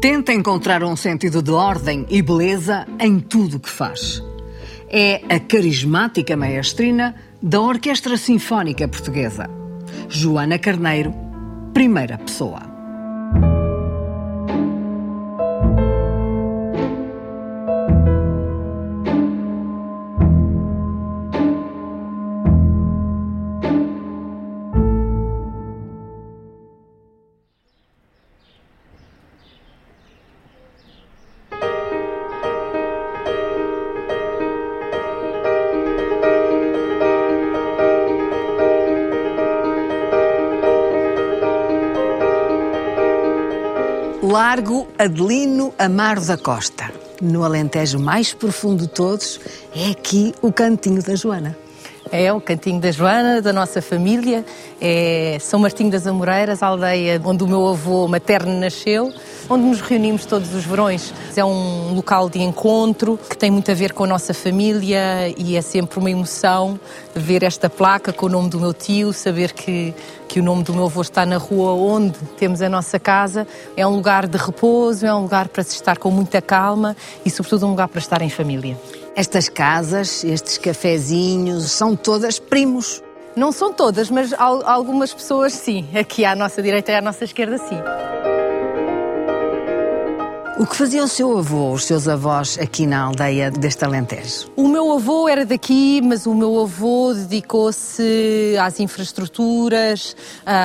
Tenta encontrar um sentido de ordem e beleza em tudo o que faz. É a carismática maestrina da Orquestra Sinfónica Portuguesa. Joana Carneiro, primeira pessoa. Largo Adelino Amaro da Costa. No Alentejo mais profundo de todos, é aqui o cantinho da Joana. É o cantinho da Joana, da nossa família. É São Martinho das Amoreiras, a aldeia onde o meu avô materno nasceu, onde nos reunimos todos os verões. É um local de encontro que tem muito a ver com a nossa família e é sempre uma emoção ver esta placa com o nome do meu tio, saber que, que o nome do meu avô está na rua onde temos a nossa casa. É um lugar de repouso, é um lugar para se estar com muita calma e, sobretudo, um lugar para estar em família. Estas casas, estes cafezinhos, são todas primos. Não são todas, mas algumas pessoas sim. Aqui à nossa direita e à nossa esquerda, sim. O que fazia o seu avô, os seus avós aqui na aldeia deste Alentejo? O meu avô era daqui, mas o meu avô dedicou-se às infraestruturas,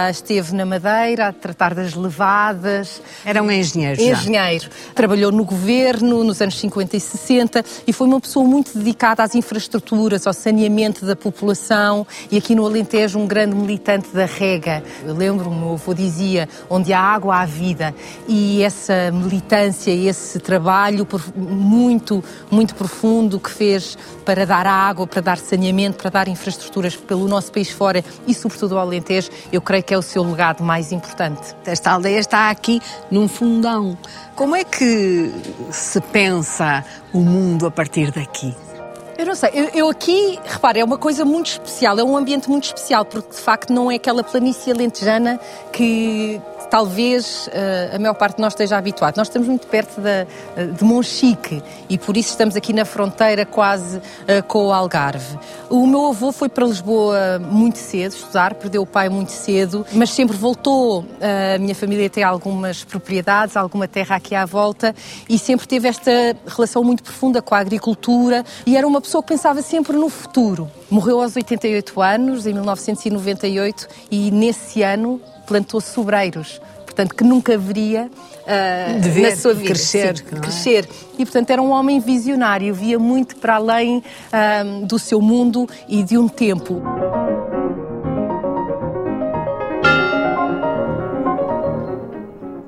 esteve na Madeira a tratar das levadas. Era um engenheiro já. Engenheiro. Trabalhou no governo nos anos 50 e 60 e foi uma pessoa muito dedicada às infraestruturas, ao saneamento da população e aqui no Alentejo um grande militante da rega. Eu lembro, o meu avô dizia, onde há água há vida e essa militância esse trabalho muito, muito profundo que fez para dar água, para dar saneamento, para dar infraestruturas pelo nosso país fora e, sobretudo, ao Alentejo, eu creio que é o seu legado mais importante. Esta aldeia está aqui num fundão. Como é que se pensa o mundo a partir daqui? Eu não sei, eu, eu, aqui, repare, é uma coisa muito especial, é um ambiente muito especial, porque de facto não é aquela planície alentejana que, talvez uh, a maior parte de nós esteja habituado. Nós estamos muito perto da, eh, de Monchique e por isso estamos aqui na fronteira quase uh, com o Algarve. O meu avô foi para Lisboa muito cedo estudar, perdeu o pai muito cedo, mas sempre voltou. a minha família tem algumas propriedades, alguma terra aqui à volta e sempre teve esta relação muito profunda com a agricultura e era uma pessoa que pensava sempre no futuro. Morreu aos 88 anos, em 1998, e nesse ano plantou sobreiros, portanto, que nunca veria uh, de ver, na sua vida. Crescer. Sim, é? crescer. E, portanto, era um homem visionário, via muito para além uh, do seu mundo e de um tempo.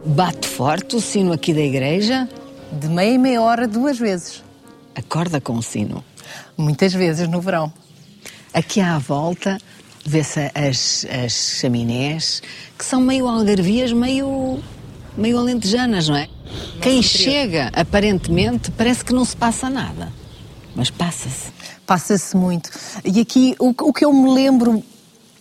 Bate forte o sino aqui da igreja? De meia em meia hora, duas vezes. Acorda com o sino? Muitas vezes no verão. Aqui à volta vê-se as, as chaminés, que são meio algarvias, meio, meio alentejanas, não é? Quem chega, aparentemente, parece que não se passa nada, mas passa-se. Passa-se muito. E aqui, o, o que eu me lembro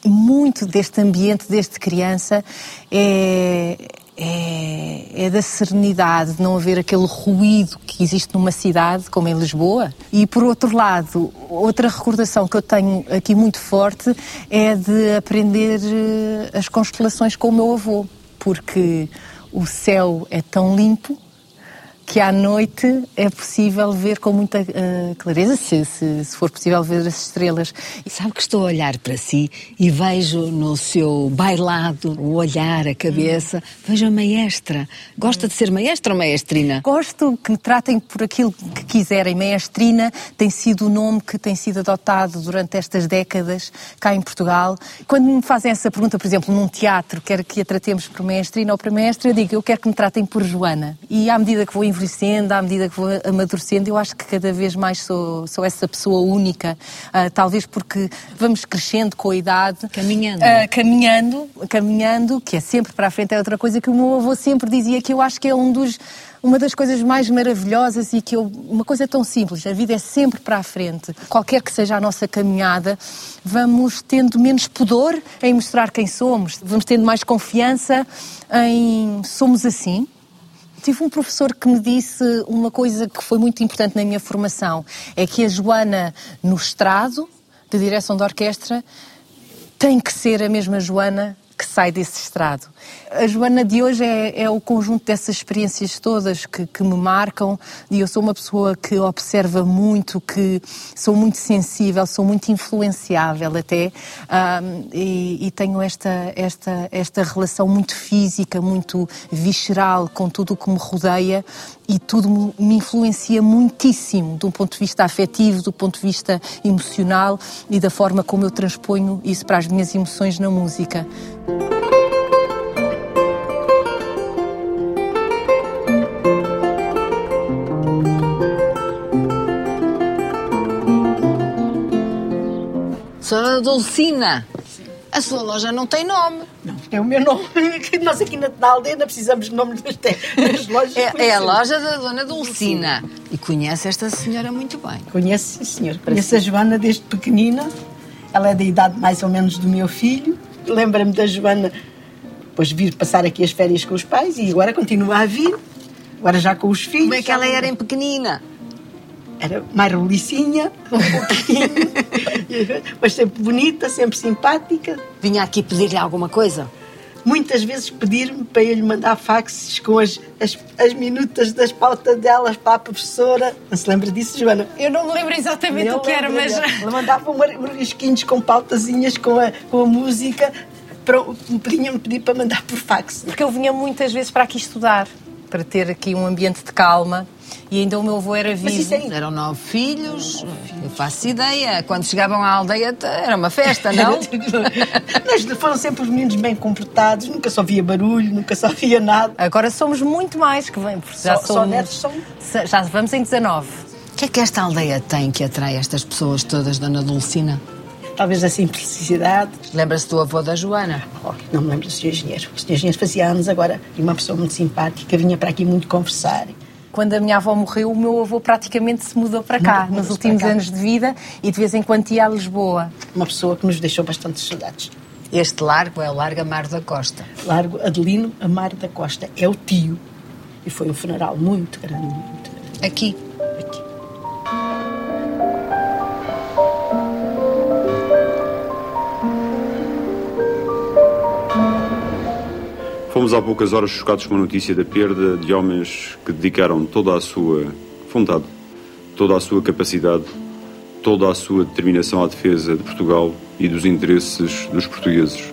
muito deste ambiente, desde criança, é, é, é, da serenidade, de não haver aquele ruído que existe numa cidade como em Lisboa. E por outro lado, outra recordação que eu tenho aqui muito forte é de aprender eh, as constelações com o meu avô, porque o céu é tão limpo que à noite é possível ver com muita uh, clareza, se, se, se, for possível ver as estrelas. E sabe que estou a olhar para si e vejo no seu bailado o olhar, a cabeça, hum. vejo a maestra. Gosta hum. de ser maestra ou maestrina? Gosto que me tratem por aquilo que quiserem. Maestrina tem sido o nome que tem sido adotado durante estas décadas cá em Portugal. Quando me fazem essa pergunta, por exemplo, num teatro, quer que a tratemos por maestrina ou por maestra, eu digo, eu quero que me tratem por Joana. E à medida que vou envelhecendo, à medida que vou amadurecendo, eu acho que cada vez mais sou, sou essa pessoa única. Uh, talvez porque vamos crescendo com a idade. Caminhando. Uh, caminhando, caminhando, que é sempre para a frente. É outra coisa que o meu avô sempre dizia, que eu acho que é um dos uma das coisas mais maravilhosas e que eu, uma coisa tão simples, a vida é sempre para a frente. Qualquer que seja a nossa caminhada, vamos tendo menos pudor em mostrar quem somos, vamos tendo mais confiança em somos assim, Tive um professor que me disse uma coisa que foi muito importante na minha formação: é que a Joana, no estrado, de direção de orquestra, tem que ser a mesma Joana que sai desse estrado. A Joana de hoje é, é o conjunto dessas experiências todas que, que, me marcam e eu sou uma pessoa que observa muito, que sou muito sensível, sou muito influenciável até um, e, e, tenho esta, esta, esta relação muito física, muito visceral com tudo o que me rodeia e tudo me influencia muitíssimo do ponto de vista afetivo, do ponto de vista emocional e da forma como eu transponho isso para as minhas emoções na música. Dulcina, a sua loja não tem nome. Não, é o meu nome. Nós aqui na, na aldeia não precisamos de nome das, das lojas. É, é, a loja da Dona Dulcina. E conhece esta senhora muito bem. Conhece, sim, senhor. Conheço a Joana desde pequenina. Ela é da idade mais ou menos do meu filho. Lembra-me da Joana depois vir passar aqui as férias com os pais e agora continua a vir. Agora já com os filhos. Como é que ela era em pequenina? Era mais rolicinha, um pouquinho, mas sempre bonita, sempre simpática. Vinha aqui pedir-lhe alguma coisa? Muitas vezes pedir-me para eu lhe mandar faxes com as, as, as, minutas das pautas delas para a professora. Não se lembra disso, Joana? Eu não me lembro exatamente eu o que era, mas. Ela mandava uns risquinhos com pautazinhas com a, com a música. Vinha-me pedir para mandar por fax. Porque eu vinha muitas vezes para aqui estudar, para ter aqui um ambiente de calma e ainda o meu avô era vivo. Aí... Eram nove filhos, eu faço ideia. Quando chegavam à aldeia era uma festa, não? Mas foram sempre os meninos bem comportados, nunca só via barulho, nunca só via nada. Agora somos muito mais que vem, porque já só, somos, só netos são... Já vamos em 19. O que é que esta aldeia tem que atrai estas pessoas todas, Dona Dulcina? Talvez a simplicidade. Lembra-se do avô da Joana? Oh, não me lembro do Sr. Engenheiro. O Sr. Engenheiro fazia anos agora e uma pessoa muito simpática, vinha para aqui muito conversar quando a minha avó morreu, o meu avô praticamente se mudou para cá, nos últimos anos de vida, e de vez em quando ia a Lisboa. Uma pessoa que nos deixou bastantes saudades. Este largo é o Largo Amar da Costa. Largo Adelino Amar da Costa. É o tio. E foi um funeral muito grande, muito grande. Aqui? Fomos há poucas horas chocados com a notícia da perda de homens que dedicaram toda a sua vontade, toda a sua capacidade, toda a sua determinação à defesa de Portugal e dos interesses dos portugueses.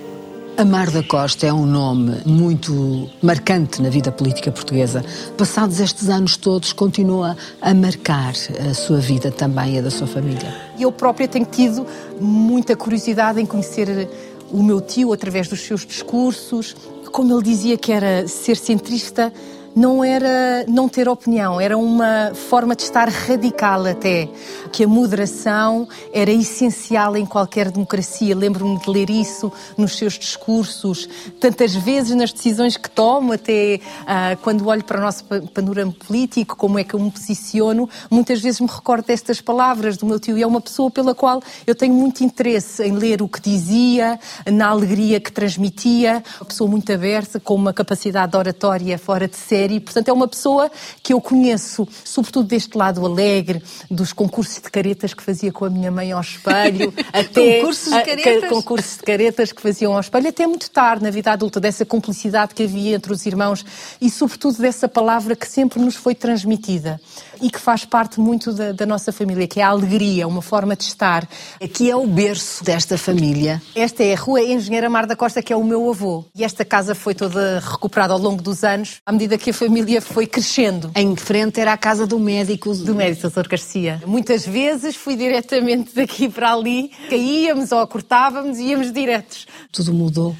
Amar da Costa é um nome muito marcante na vida política portuguesa. Passados estes anos todos, continua a marcar a sua vida também e a da sua família. Eu própria tenho tido muita curiosidade em conhecer o meu tio através dos seus discursos, como ele dizia que era ser centrista, não era não ter opinião, era uma forma de estar radical até, que a moderação era essencial em qualquer democracia. Lembro-me de ler isso nos seus discursos, tantas vezes nas decisões que tomo, até uh, quando olho para o nosso panorama político, como é que eu me posiciono, muitas vezes me recordo destas palavras do meu tio e é uma pessoa pela qual eu tenho muito interesse em ler o que dizia, na alegria que transmitia, uma pessoa muito aberta, com uma capacidade de oratória fora de série série. Portanto, é uma pessoa que eu conheço, sobretudo deste lado alegre, dos concursos de caretas que fazia com a minha mãe ao espelho, até concursos de caretas? A, concursos de caretas que faziam ao espelho, até muito tarde na vida adulta, dessa cumplicidade que havia entre os irmãos e, sobretudo, dessa palavra que sempre nos foi transmitida e que faz parte muito da, da, nossa família, que é a alegria, uma forma de estar. Aqui é o berço desta família. Esta é a Rua Engenheira Mar da Costa, que é o meu avô. E esta casa foi toda recuperada ao longo dos anos, à medida que a família foi crescendo. Em frente era a casa do médico. Do médico, Dr. Garcia. Muitas vezes fui diretamente daqui para ali, caíamos ou cortávamos e íamos diretos. Tudo mudou,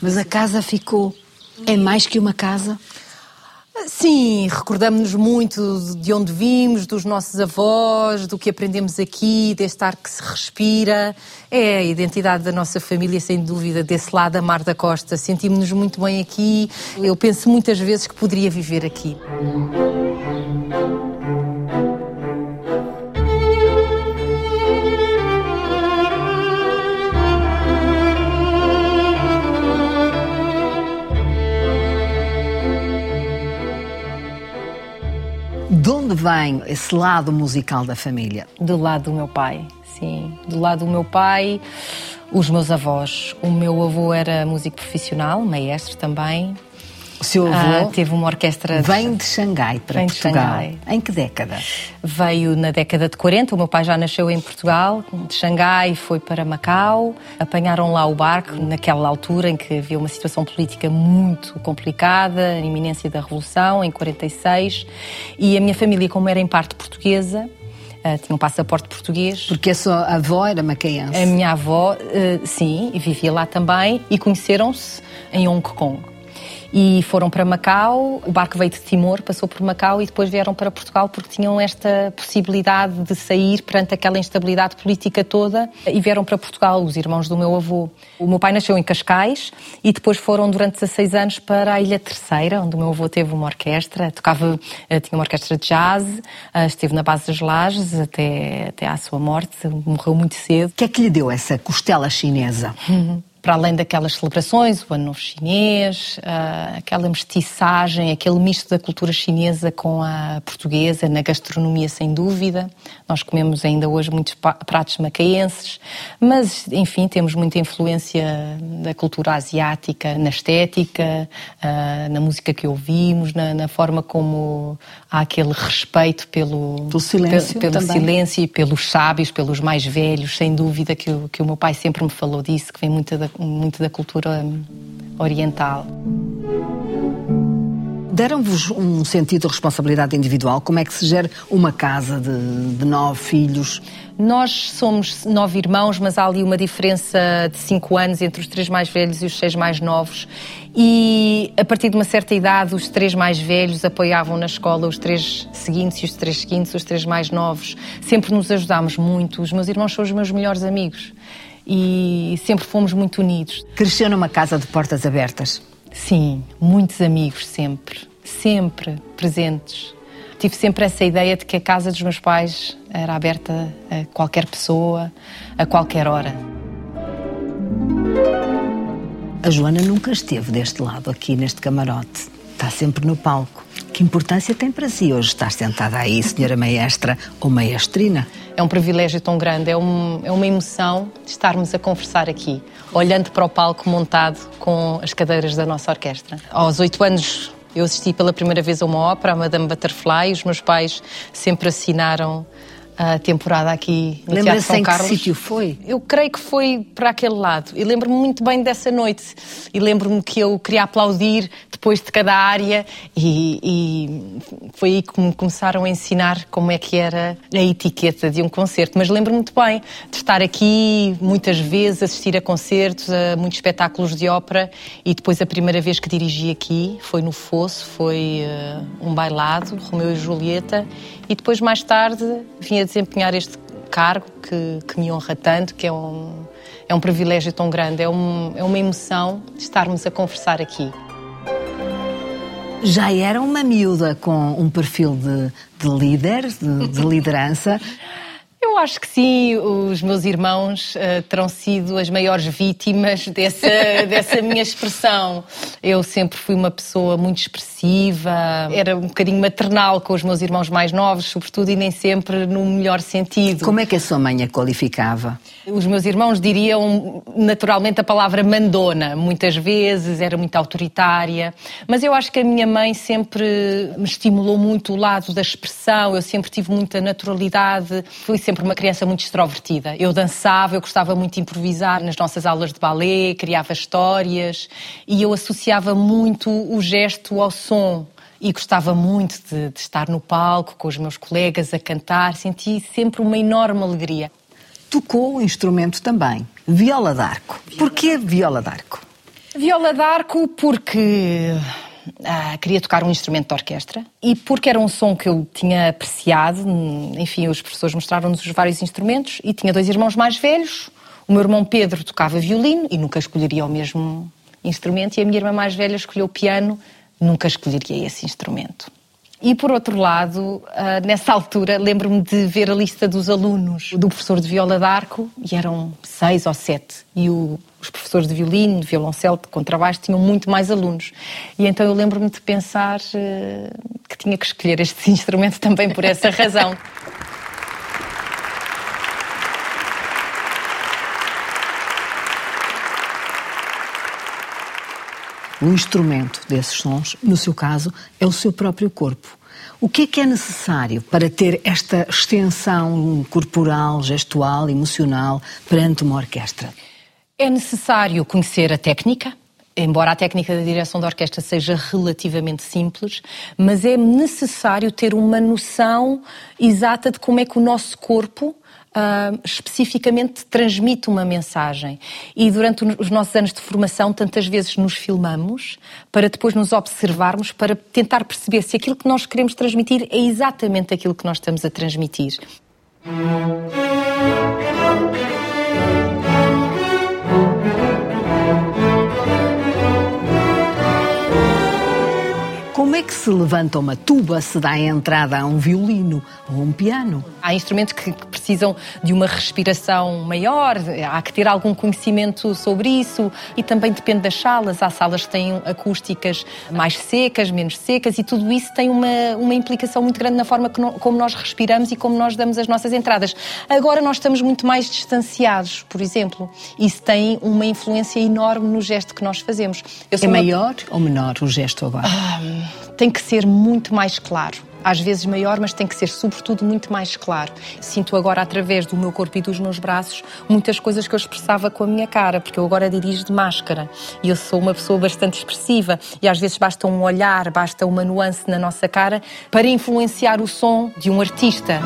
mas a casa ficou. É mais que uma casa? Sim, recordamos-nos muito de onde vimos, dos nossos avós, do que aprendemos aqui, deste ar que se respira. É a identidade da nossa família, sem dúvida, desse lado da Mar da Costa. Sentimos-nos muito bem aqui. Eu penso muitas vezes que poderia viver aqui. De onde vem esse lado musical da família? Do lado do meu pai, sim. Do lado do meu pai, os meus avós. O meu avô era músico profissional, maestro também. Seu avô ah, teve uma orquestra. Vem de Xangai para vem Portugal. De Xangai. Em que década? Veio na década de 40. O meu pai já nasceu em Portugal. De Xangai foi para Macau. Apanharam lá o barco naquela altura em que havia uma situação política muito complicada, a iminência da Revolução, em 46. E a minha família, como era em parte portuguesa, Uh, tinha um passaporte português. Porque a sua avó era macaense? A minha avó, uh, sim, vivia lá também, e conheceram-se em Hong Kong e foram para Macau. O barco veio de Timor, passou por Macau e depois vieram para Portugal porque tinham esta possibilidade de sair perante aquela instabilidade política toda e vieram para Portugal, os irmãos do meu avô. O meu pai nasceu em Cascais e depois foram durante 16 anos para a Ilha Terceira, onde o meu avô teve uma orquestra, tocava, eh, tinha uma orquestra de jazz, eh, esteve na base das lajes até, até à sua morte, morreu muito cedo. O que é que lhe deu essa costela chinesa? para além daquelas celebrações, o Ano Novo Chinês, uh, aquela mestiçagem, aquele misto da cultura chinesa com a portuguesa, na gastronomia sem dúvida. Nós comemos ainda hoje muitos pratos macaenses, mas enfim, temos muita influência da cultura asiática na estética, uh, na música que ouvimos, na, na, forma como há aquele respeito pelo, pelo silêncio, pelo, pelo silêncio e pelos sábios, pelos mais velhos, sem dúvida que o, que o meu pai sempre me falou disso, que vem muita da muito da cultura oriental. Deram-vos um sentido de responsabilidade individual? Como é que se gera uma casa de, de, nove filhos? Nós somos nove irmãos, mas há ali uma diferença de cinco anos entre os três mais velhos e os seis mais novos. E a partir de uma certa idade, os três mais velhos apoiavam na escola os três seguintes e os três seguintes, os três mais novos. Sempre nos ajudámos muito. Os meus irmãos são os meus melhores amigos e sempre fomos muito unidos. Cresceu numa casa de portas abertas? Sim, muitos amigos sempre, sempre presentes. Tive sempre essa ideia de que a casa dos meus pais era aberta a qualquer pessoa, a qualquer hora. A Joana nunca esteve deste lado, aqui neste camarote. Está sempre no palco. Que importância tem para si hoje estar sentada aí, senhora maestra ou maestrina? É um privilégio tão grande, é, um, é uma emoção estarmos a conversar aqui, olhando para o palco montado com as cadeiras da nossa orquestra. Aos oito anos eu assisti pela primeira vez a uma ópera, a Madame Butterfly, os meus pais sempre assinaram a temporada aqui no Teatro São Carlos. que sítio foi? Eu creio que foi para aquele lado. E lembro-me muito bem dessa noite. E lembro-me que eu queria aplaudir depois de cada área e, e, foi aí que me começaram a ensinar como é que era a etiqueta de um concerto. Mas lembro-me muito bem de estar aqui muitas vezes, assistir a concertos, a muitos espetáculos de ópera e depois a primeira vez que dirigi aqui foi no Fosso, foi uh, um bailado, Romeu e Julieta e depois mais tarde vinha desempenhar este cargo que, que me honra tanto, que é um, é um privilégio tão grande, é, um, é uma emoção estarmos a conversar aqui. Já era uma miúda com um perfil de, de líder, de, de liderança. Eu acho que sim, os meus irmãos uh, terão sido as maiores vítimas dessa, dessa minha expressão. Eu sempre fui uma pessoa muito expressiva, era um bocadinho maternal com os meus irmãos mais novos, sobretudo, e nem sempre no melhor sentido. Como é que a sua mãe a qualificava? Os meus irmãos diriam naturalmente a palavra mandona, muitas vezes, era muito autoritária, mas eu acho que a minha mãe sempre me estimulou muito o lado da expressão, eu sempre tive muita naturalidade, fui sempre uma criança muito extrovertida. Eu dançava, eu gostava muito de improvisar nas nossas aulas de balé, criava histórias. E eu associava muito o gesto ao som. E gostava muito de, de, estar no palco com os meus colegas a cantar, senti sempre uma enorme alegria. Tocou o instrumento também, viola d'arco. Porquê viola d'arco? Viola d'arco porque ah, queria tocar um instrumento de orquestra e porque era um som que eu tinha apreciado, enfim, os professores mostraram-nos os vários instrumentos e tinha dois irmãos mais velhos. O meu irmão Pedro tocava violino e nunca escolheria o mesmo instrumento e a minha irmã mais velha escolheu piano, nunca escolheria esse instrumento. E por outro lado, ah, nessa altura, lembro-me de ver a lista dos alunos do professor de viola d'arco, e eram seis ou sete. E o, os professores de violino, de violoncelo, de contrabaixo tinham muito mais alunos. E então eu lembro-me de pensar uh, que tinha que escolher este instrumento também por essa razão. O instrumento desses sons, no seu caso, é o seu próprio corpo. O que é que é necessário para ter esta extensão corporal, gestual, emocional perante uma orquestra? É necessário conhecer a técnica, embora a técnica da direção da orquestra seja relativamente simples, mas é necessário ter uma noção exata de como é que o nosso corpo especificamente transmite uma mensagem. E durante os nossos anos de formação, tantas vezes nos filmamos para depois nos observarmos, para tentar perceber se aquilo que nós queremos transmitir é exatamente aquilo que nós estamos a transmitir. Que se levanta uma tuba, se dá entrada a um violino ou um piano? Há instrumentos que precisam de uma respiração maior, há que ter algum conhecimento sobre isso e também depende das salas. Há salas que têm acústicas mais secas, menos secas e tudo isso tem uma, uma implicação muito grande na forma como nós respiramos e como nós damos as nossas entradas. Agora nós estamos muito mais distanciados, por exemplo. Isso tem uma influência enorme no gesto que nós fazemos. é maior ou menor o gesto agora? Ah, tem que ser muito mais claro. Às vezes maior, mas tem que ser, sobretudo, muito mais claro. Sinto agora, através do meu corpo e dos meus braços, muitas coisas que eu expressava com a minha cara, porque eu agora dirijo de máscara e eu sou uma pessoa bastante expressiva e às vezes basta um olhar, basta uma nuance na nossa cara para influenciar o som de um artista.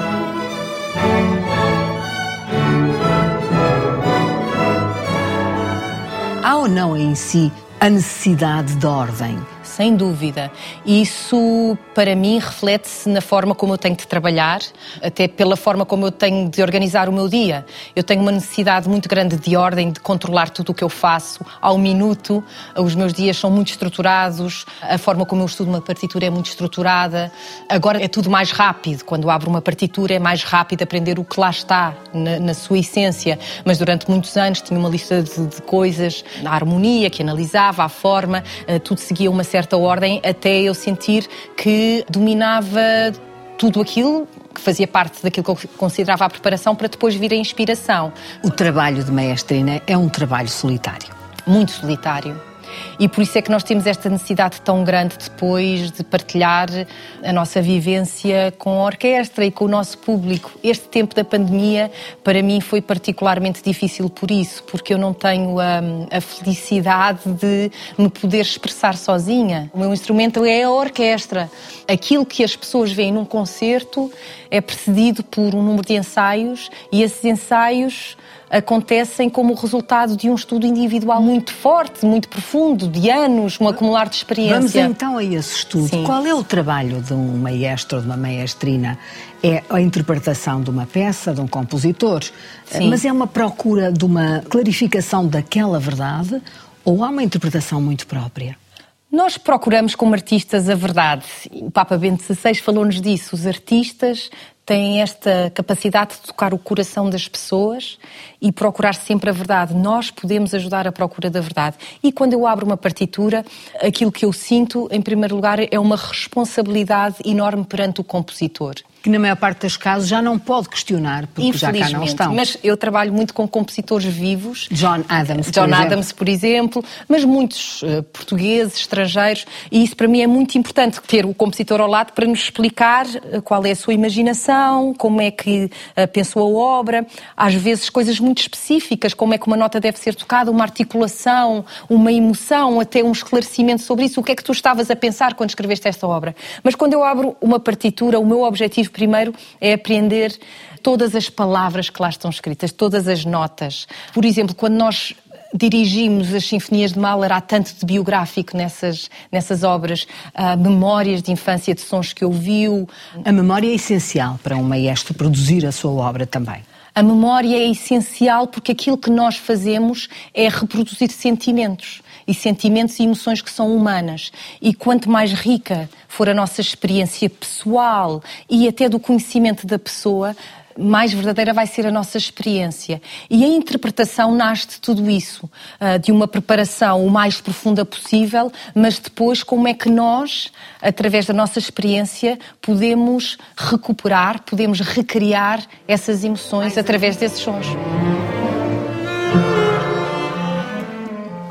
Há ou não em si a necessidade de ordem? Sem dúvida. Isso, para mim, reflete-se na forma como eu tenho de trabalhar, até pela forma como eu tenho de organizar o meu dia. Eu tenho uma necessidade muito grande de ordem, de controlar tudo o que eu faço ao minuto. Os meus dias são muito estruturados, a forma como eu estudo uma partitura é muito estruturada. Agora é tudo mais rápido. Quando abro uma partitura é mais rápido aprender o que lá está, na, na sua essência. Mas durante muitos anos tinha uma lista de, de coisas, a harmonia que analisava, a forma, eh, tudo seguia uma certa certa ordem até eu sentir que dominava tudo aquilo que fazia parte daquilo que eu considerava a preparação para depois vir a inspiração. O trabalho de maestrina é um trabalho solitário. Muito solitário e por isso é que nós temos esta necessidade tão grande depois de partilhar a nossa vivência com a orquestra e com o nosso público. Este tempo da pandemia, para mim, foi particularmente difícil por isso, porque eu não tenho a, a felicidade de me poder expressar sozinha. O meu instrumento é a orquestra. Aquilo que as pessoas veem num concerto é precedido por um número de ensaios e esses ensaios acontecem como resultado de um estudo individual muito forte, muito profundo, de anos, um acumular de experiência. Vamos então a esse estudo. Sim. Qual é o trabalho de um maestro ou de uma maestrina? É a interpretação de uma peça, de um compositor, Sim. mas é uma procura de uma clarificação daquela verdade ou há uma interpretação muito própria? Nós procuramos como artistas a verdade. O Papa Bento XVI falou-nos disso. Os artistas têm esta capacidade de tocar o coração das pessoas e procurar sempre a verdade. Nós podemos ajudar a procura da verdade. E quando eu abro uma partitura, aquilo que eu sinto, em primeiro lugar, é uma responsabilidade enorme perante o compositor que na maior parte dos casos já não pode questionar, porque já cá não estão. Mas eu trabalho muito com compositores vivos. John Adams, John por Adams, por exemplo, mas muitos uh, portugueses, estrangeiros, e isso para mim é muito importante, ter o compositor ao lado para nos explicar uh, qual é a sua imaginação, como é que uh, pensou a obra, às vezes coisas muito específicas, como é que uma nota deve ser tocada, uma articulação, uma emoção, até um esclarecimento sobre isso, o que é que tu estavas a pensar quando escreveste esta obra. Mas quando eu abro uma partitura, o meu objetivo primeiro é aprender todas as palavras que lá estão escritas, todas as notas. Por exemplo, quando nós dirigimos as sinfonias de Mahler, há tanto de biográfico nessas, nessas obras, uh, memórias de infância de sons que ouviu. A memória é essencial para um maestro produzir a sua obra também. A memória é essencial porque aquilo que nós fazemos é reproduzir sentimentos. E sentimentos e emoções que são humanas. E quanto mais rica for a nossa experiência pessoal e até do conhecimento da pessoa, mais verdadeira vai ser a nossa experiência. E a interpretação nasce de tudo isso, ah, de uma preparação o mais profunda possível, mas depois como é que nós, através da nossa experiência, podemos recuperar, podemos recriar essas emoções através desses sons.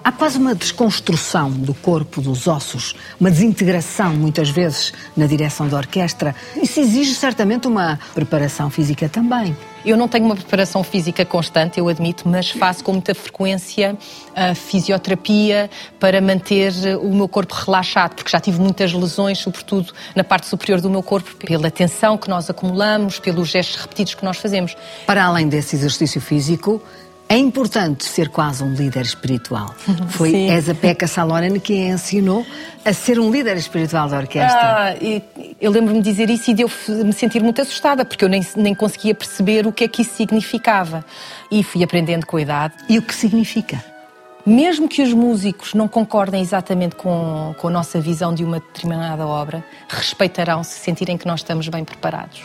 Há quase uma desconstrução do corpo, dos ossos, uma desintegração, muitas vezes, na direção da orquestra. Isso exige certamente uma preparação física também. Eu não tenho uma preparação física constante, eu admito, mas faço com muita frequência a fisioterapia para manter o meu corpo relaxado, porque já tive muitas lesões, sobretudo na parte superior do meu corpo, pela tensão que nós acumulamos, pelos gestos repetidos que nós fazemos. Para além desse exercício físico, é importante ser quase um líder espiritual. Foi Sim. Esa Pekka Salonen que a ensinou a ser um líder espiritual da orquestra. Ah, eu lembro-me de dizer isso e de eu me sentir muito assustada, porque eu nem, nem conseguia perceber o que é que isso significava. E fui aprendendo com a idade. E o que significa? Mesmo que os músicos não concordem exatamente com, com a nossa visão de uma determinada obra, respeitarão se sentirem que nós estamos bem preparados.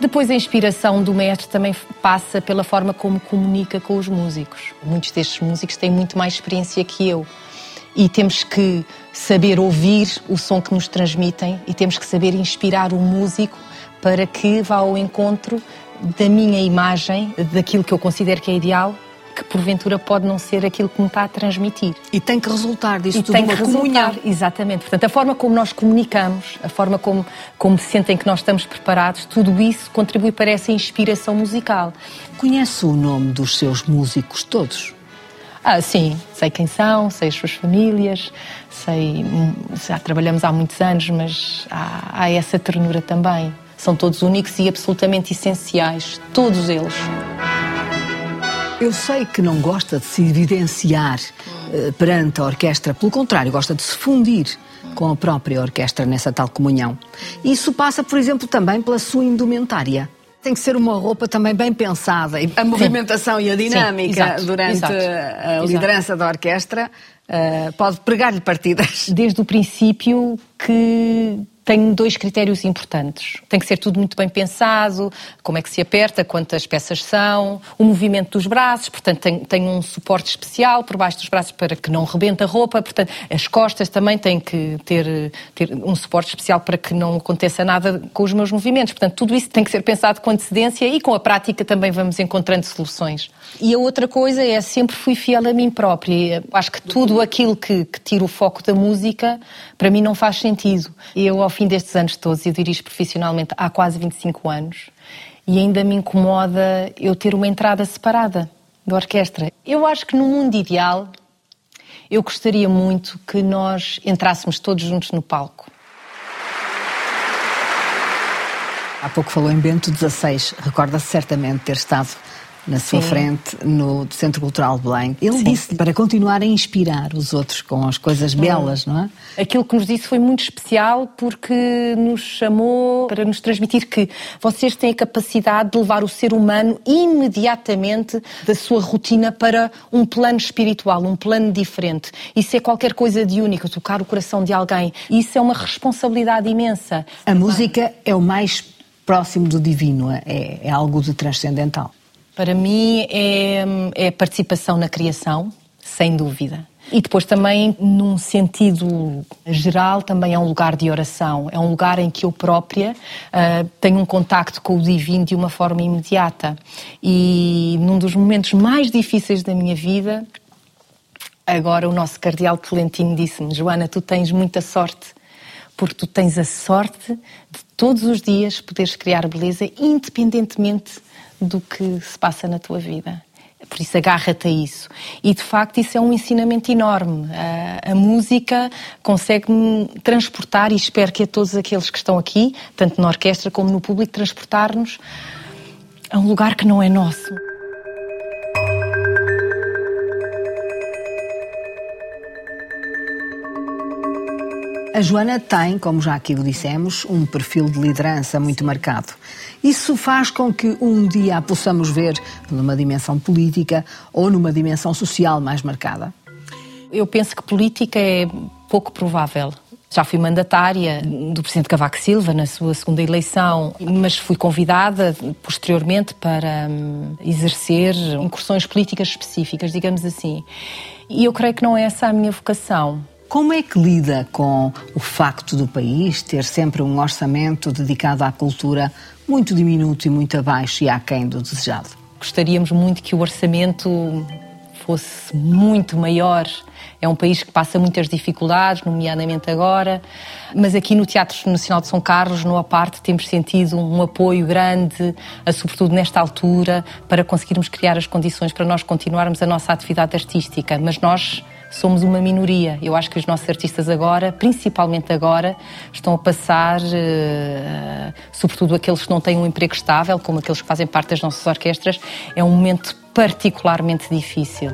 Depois, a inspiração do mestre também passa pela forma como comunica com os músicos. Muitos destes músicos têm muito mais experiência que eu. E temos que saber ouvir o som que nos transmitem e temos que saber inspirar o músico para que vá ao encontro da minha imagem, daquilo que eu considero que é ideal que porventura pode não ser aquilo que me está a transmitir. E tem que resultar disso e tudo tem que resultar, exatamente. Portanto, a forma como nós comunicamos, a forma como, como sentem que nós estamos preparados, tudo isso contribui para essa inspiração musical. Conhece o nome dos seus músicos todos? Ah, sim, sei quem são, sei as suas famílias, sei, já trabalhamos há muitos anos, mas há, há essa ternura também. São todos únicos e absolutamente essenciais, todos eles. Eu sei que não gosta de se evidenciar uh, perante a orquestra, pelo contrário, gosta de se fundir com a própria orquestra nessa tal comunhão. Isso passa, por exemplo, também pela sua indumentária. Tem que ser uma roupa também bem pensada. A movimentação Sim. e a dinâmica Sim, exato, durante exato, a liderança exato. da orquestra uh, pode pregar-lhe partidas. Desde o princípio que tem dois critérios importantes. Tem que ser tudo muito bem pensado, como é que se aperta, quantas peças são, o movimento dos braços, portanto tem, tem um suporte especial por baixo dos braços para que não rebente a roupa, portanto as costas também têm que ter, ter um suporte especial para que não aconteça nada com os meus movimentos. Portanto, tudo isso tem que ser pensado com antecedência e com a prática também vamos encontrando soluções. E a outra coisa é, sempre fui fiel a mim própria. Acho que tudo aquilo que, que tira o foco da música, para mim não faz sentido. Eu, ao fim destes anos todos, eu dirijo profissionalmente há quase 25 anos, e ainda me incomoda eu ter uma entrada separada da orquestra. Eu acho que no mundo ideal, eu gostaria muito que nós entrássemos todos juntos no palco. Há pouco falou em Bento XVI, recorda-se certamente ter estado na sua Sim. frente no Centro Cultural de Belém. Ele disse para continuar a inspirar os outros com as coisas belas, não é? Aquilo que nos disse foi muito especial porque nos chamou para nos transmitir que vocês têm a capacidade de levar o ser humano imediatamente da sua rotina para um plano espiritual, um plano diferente. Isso é qualquer coisa de único, tocar o coração de alguém. Isso é uma responsabilidade imensa. A música é o mais próximo do divino, é, é algo de transcendental. Para mim é, é participação na criação, sem dúvida. E depois também, num sentido geral, também é um lugar de oração. É um lugar em que eu própria uh, tenho um contacto com o divino de uma forma imediata. E num dos momentos mais difíceis da minha vida, agora o nosso cardeal Tolentino disse-me, Joana, tu tens muita sorte, porque tu tens a sorte de todos os dias poderes criar beleza, independentemente do que se passa na tua vida. Por isso, agarra-te a isso. E, de facto, isso é um ensinamento enorme. A, a música consegue-me transportar, e espero que a todos aqueles que estão aqui, tanto na orquestra como no público, transportar-nos a um lugar que não é nosso. A Joana tem, como já aqui o dissemos, um perfil de liderança muito marcado. Isso faz com que um dia a possamos ver numa dimensão política ou numa dimensão social mais marcada? Eu penso que política é pouco provável. Já fui mandatária do Presidente Cavaco Silva na sua segunda eleição, mas fui convidada posteriormente para hum, exercer incursões políticas específicas, digamos assim. E eu creio que não é essa a minha vocação. Como é que lida com o facto do país ter sempre um orçamento dedicado à cultura muito diminuto e muito abaixo e aquém do desejado? Gostaríamos muito que o orçamento fosse muito maior. É um país que passa muitas dificuldades, nomeadamente agora, mas aqui no Teatro Nacional de São Carlos, no Aparte, temos sentido um apoio grande, sobretudo nesta altura, para conseguirmos criar as condições para nós continuarmos a nossa atividade artística. Mas nós somos uma minoria. Eu acho que os nossos artistas agora, principalmente agora, estão a passar, uh, sobretudo aqueles que não têm um emprego estável, como aqueles que fazem parte das nossas orquestras, é um momento particularmente difícil.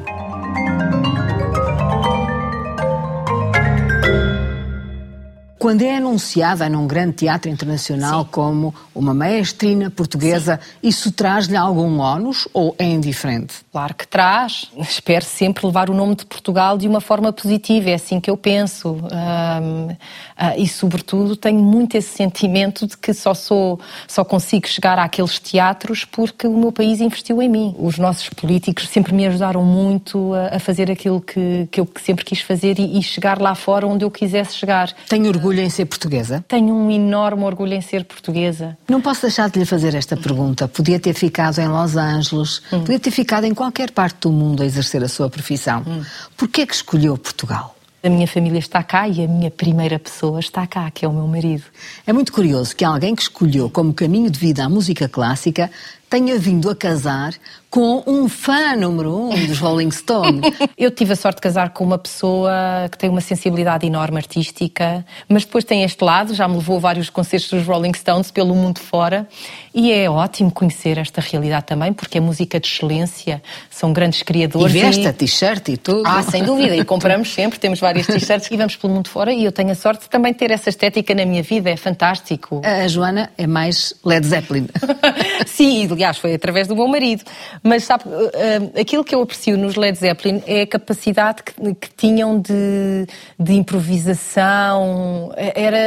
Quando é anunciada num grande teatro internacional Sim. como uma maestrina portuguesa, Sim. isso traz-lhe algum ónus ou é indiferente? Claro que traz. Espero sempre levar o nome de Portugal de uma forma positiva, é assim que eu penso. Um, uh, ah, e, sobretudo, tenho muito esse sentimento de que só sou, só consigo chegar àqueles teatros porque o meu país investiu em mim. Os nossos políticos sempre me ajudaram muito a, a fazer aquilo que, que eu sempre quis fazer e, e chegar lá fora onde eu quisesse chegar. Tenho orgulho orgulho em ser portuguesa? Tenho um enorme orgulho em ser portuguesa. Não posso deixar de lhe fazer esta pergunta. Podia ter ficado em Los Angeles, hum. podia ter ficado em qualquer parte do mundo a exercer a sua profissão. Hum. Por que é que escolheu Portugal? A minha família está cá e a minha primeira pessoa está cá, que é o meu marido. É muito curioso que alguém que escolheu como caminho de vida a música clássica tenha vindo a casar com um fã número um dos Rolling Stones. eu tive a sorte de casar com uma pessoa que tem uma sensibilidade enorme artística, mas depois tem este lado, já me levou a vários concertos dos Rolling Stones pelo mundo fora, e é ótimo conhecer esta realidade também, porque é música de excelência, são grandes criadores. E veste e... t-shirt e tudo. Ah, sem dúvida, e compramos sempre, temos várias t-shirts e vamos pelo mundo fora, e eu tenho a sorte de também ter essa estética na minha vida, é fantástico. A Joana é mais Led Zeppelin. Sim, aliás, foi através do meu marido. Mas sabe, uh, aquilo que eu aprecio nos Led Zeppelin é a capacidade que, que tinham de, de, improvisação. Era,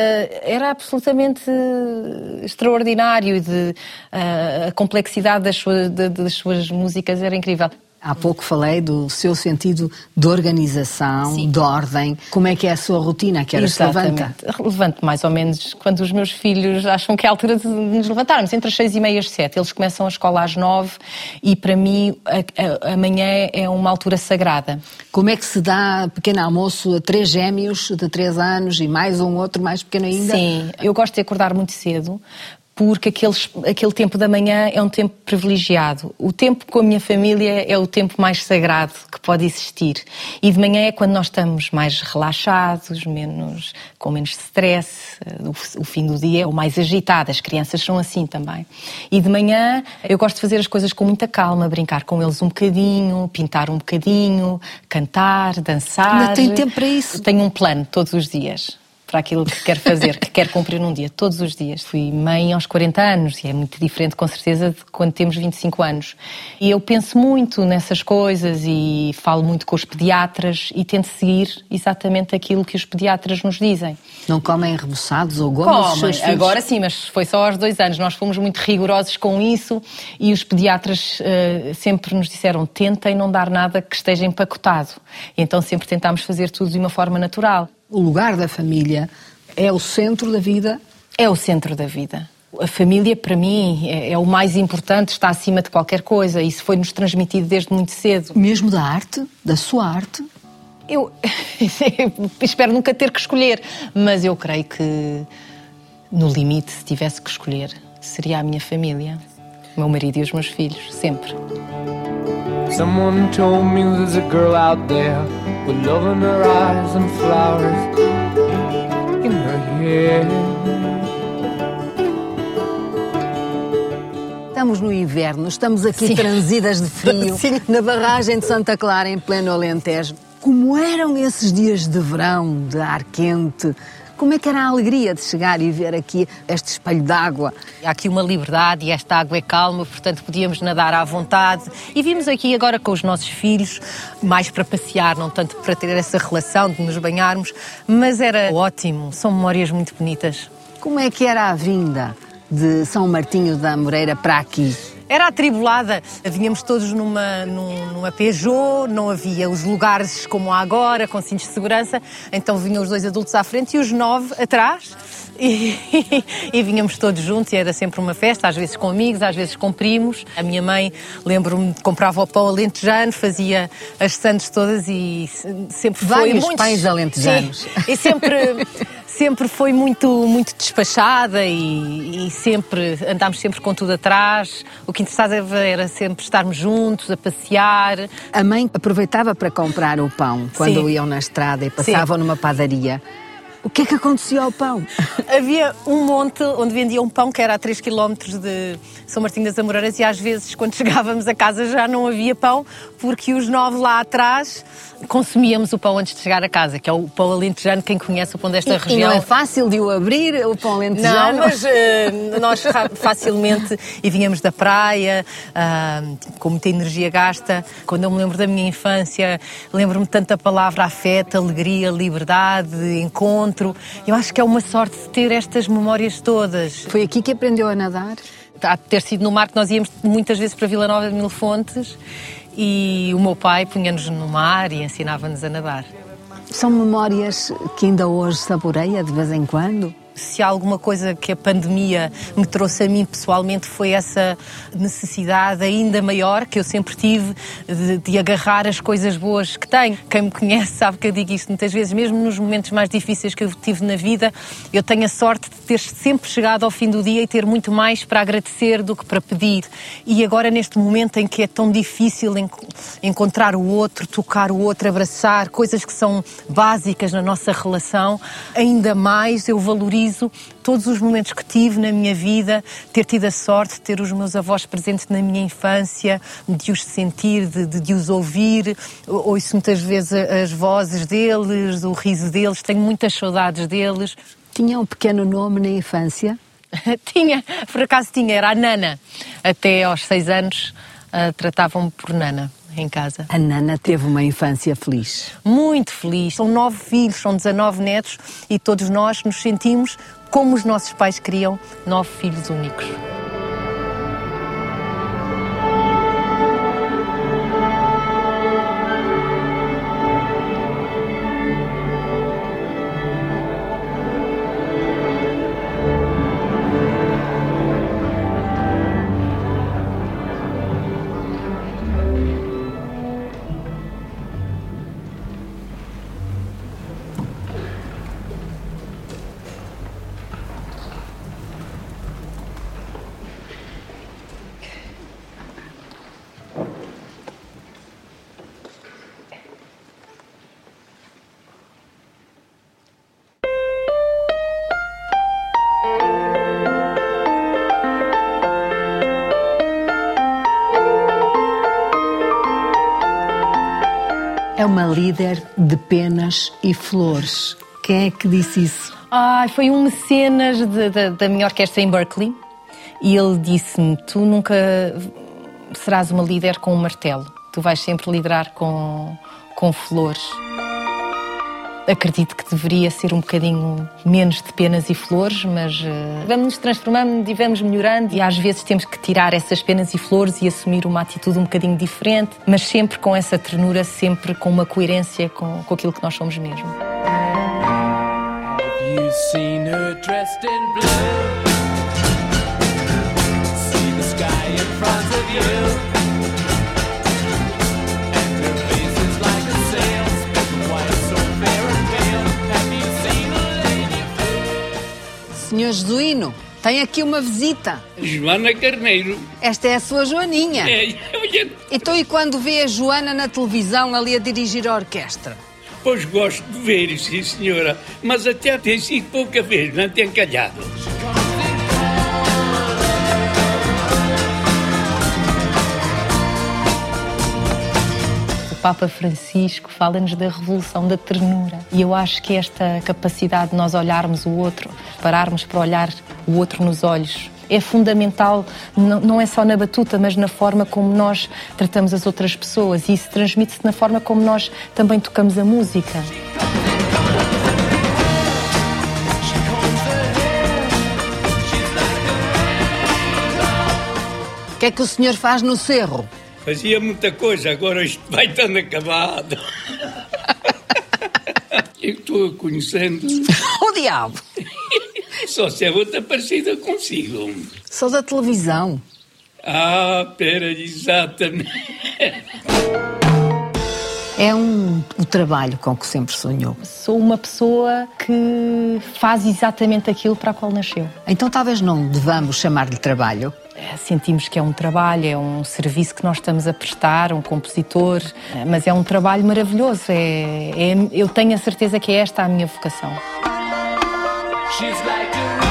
era absolutamente extraordinário. De, uh, a complexidade das suas, das suas músicas era incrível. Há pouco falei do seu sentido de organização, Sim. de ordem. Como é que é a sua rotina? Que era se levanta? Levanto mais ou menos quando os meus filhos acham que é a altura de nos levantarmos, entre as seis e meia e as sete. Eles começam a escola às nove e para mim amanhã é uma altura sagrada. Como é que se dá pequeno almoço a três gêmeos de três anos e mais um outro mais pequeno ainda? Sim, eu gosto de acordar muito cedo porque aqueles, aquele tempo da manhã é um tempo privilegiado. O tempo com a minha família é o tempo mais sagrado que pode existir. E de manhã é quando nós estamos mais relaxados, menos, com menos stress. O, o fim do dia é o mais agitado. As crianças são assim também. E de manhã eu gosto de fazer as coisas com muita calma, brincar com eles um bocadinho, pintar um bocadinho, cantar, dançar. Ainda tem tempo para isso? Tenho um plano todos os dias para aquilo que quer fazer, que quer cumprir num dia, todos os dias. Fui mãe aos 40 anos e é muito diferente, com certeza, de quando temos 25 anos. E eu penso muito nessas coisas e falo muito com os pediatras e tento seguir exatamente aquilo que os pediatras nos dizem. Não comem reboçados ou gomas? Comem, agora sim, mas foi só aos dois anos. Nós fomos muito rigorosos com isso e os pediatras uh, sempre nos disseram tentem não dar nada que esteja empacotado. E então sempre tentámos fazer tudo de uma forma natural o lugar da família é o centro da vida? É o centro da vida. A família, para mim, é, é o mais importante, está acima de qualquer coisa. Isso foi-nos transmitido desde muito cedo. Mesmo da arte? Da sua arte? Eu espero nunca ter que escolher, mas eu creio que, no limite, se tivesse que escolher, seria a minha família, o meu marido e os meus filhos, sempre. Someone told me there's a girl out there with love in her eyes and flowers in her hair. Estamos no inverno, estamos aqui Sim. transidas de frio, Sim. na barragem de Santa Clara, em pleno Alentejo. Como eram esses dias de verão, de ar quente, Como é que era a alegria de chegar e ver aqui este espelho d'água? Há aqui uma liberdade e esta água é calma, portanto podíamos nadar à vontade. E vimos aqui agora com os nossos filhos, mais para passear, não tanto para ter essa relação de nos banharmos, mas era ótimo, são memórias muito bonitas. Como é que era a vinda de São Martinho da Moreira para aqui? Era atribulada, vínhamos todos numa, numa Peugeot, não havia os lugares como há agora, com cintos de segurança, então vinham os dois adultos à frente e os nove atrás. E, e, vinhamos todos juntos e era sempre uma festa, às vezes com amigos, às vezes com primos. A minha mãe, lembro-me, comprava o pão alentejano, fazia as sandes todas e sempre foi Vários muitos... pães alentejanos. Sim, e sempre sempre foi muito, muito despachada e, e, sempre andámos sempre com tudo atrás. O que interessava era sempre estarmos juntos, a passear. A mãe aproveitava para comprar o pão quando Sim. iam na estrada e passavam Sim. numa padaria. O que é que acontecia ao pão? Havia um monte onde vendiam um pão que era a 3 km de São Martinho das Amoreiras e às vezes quando chegávamos a casa já não havia pão porque os nove lá atrás consumíamos o pão antes de chegar a casa, que é o pão alentejano, quem conhece o pão desta e, região. E não é fácil de o abrir, o pão alentejano? Não, mas uh, nós facilmente, e vinhamos da praia, uh, com muita energia gasta. Quando eu me lembro da minha infância, lembro-me tanto da palavra afeto, alegria, liberdade, encontro. Eu acho que é uma sorte ter estas memórias todas. Foi aqui que aprendeu a nadar? Há de ter sido no mar que nós íamos muitas vezes para Vila Nova de Mil Fontes e o meu pai punha-nos no mar e ensinava-nos a nadar. São memórias que ainda hoje saboreia de vez em quando? Se há alguma coisa que a pandemia me trouxe a mim pessoalmente foi essa necessidade ainda maior que eu sempre tive de, de, agarrar as coisas boas que tenho. Quem me conhece sabe que eu digo isto muitas vezes, mesmo nos momentos mais difíceis que eu tive na vida, eu tenho a sorte de ter sempre chegado ao fim do dia e ter muito mais para agradecer do que para pedir. E agora, neste momento em que é tão difícil encontrar o outro, tocar o outro, abraçar, coisas que são básicas na nossa relação, ainda mais eu valorizo valorizo todos os momentos que tive na minha vida, ter tido a sorte de ter os meus avós presentes na minha infância, de os sentir, de, de, de os ouvir. Ouço muitas vezes as vozes deles, o riso deles, tenho muitas saudades deles. Tinha um pequeno nome na infância? tinha, por acaso tinha, era a Nana. Até aos seis anos uh, tratavam-me por Nana em casa. A Nana teve uma infância feliz. Muito feliz. São nove filhos, são 19 netos e todos nós nos sentimos como os nossos pais queriam, nove filhos únicos. Uma líder de penas e flores. Quem é que disse isso? Foi um mecenas de, de, da minha orquestra em Berkeley e ele disse-me: Tu nunca serás uma líder com um martelo, tu vais sempre liderar com, com flores acredito que deveria ser um bocadinho menos de penas e flores, mas uh, vamos nos transformando e vamos melhorando e às vezes temos que tirar essas penas e flores e assumir uma atitude um bocadinho diferente, mas sempre com essa ternura, sempre com uma coerência com, com aquilo que nós somos mesmo. Have Senhor Jesuíno, tem aqui uma visita. Joana Carneiro. Esta é a sua Joaninha. É, Então, e quando vê a Joana na televisão ali a dirigir a orquestra? Pois gosto de ver, sim senhora, mas até tem sido pouca vez, não tem calhado. Papa Francisco fala-nos da revolução da ternura. E eu acho que esta capacidade de nós olharmos o outro, pararmos para olhar o outro nos olhos, é fundamental, não é só na batuta, mas na forma como nós tratamos as outras pessoas. E isso transmite-se na forma como nós também tocamos a música. O que é que o senhor faz no cerro? Fazia muita coisa, agora isto vai estando acabado. Eu estou conhecendo. o diabo! Só se é outra parecida consigo. Sou da televisão. Ah, pera, exatamente. É um, o trabalho com que sempre sonhou. Sou uma pessoa que faz exatamente aquilo para a qual nasceu. Então talvez não devamos chamar-lhe trabalho. É, sentimos que é um trabalho, é um serviço que nós estamos a prestar, um compositor, é, mas é um trabalho maravilhoso. É, é eu tenho a certeza que é esta a minha vocação. She's like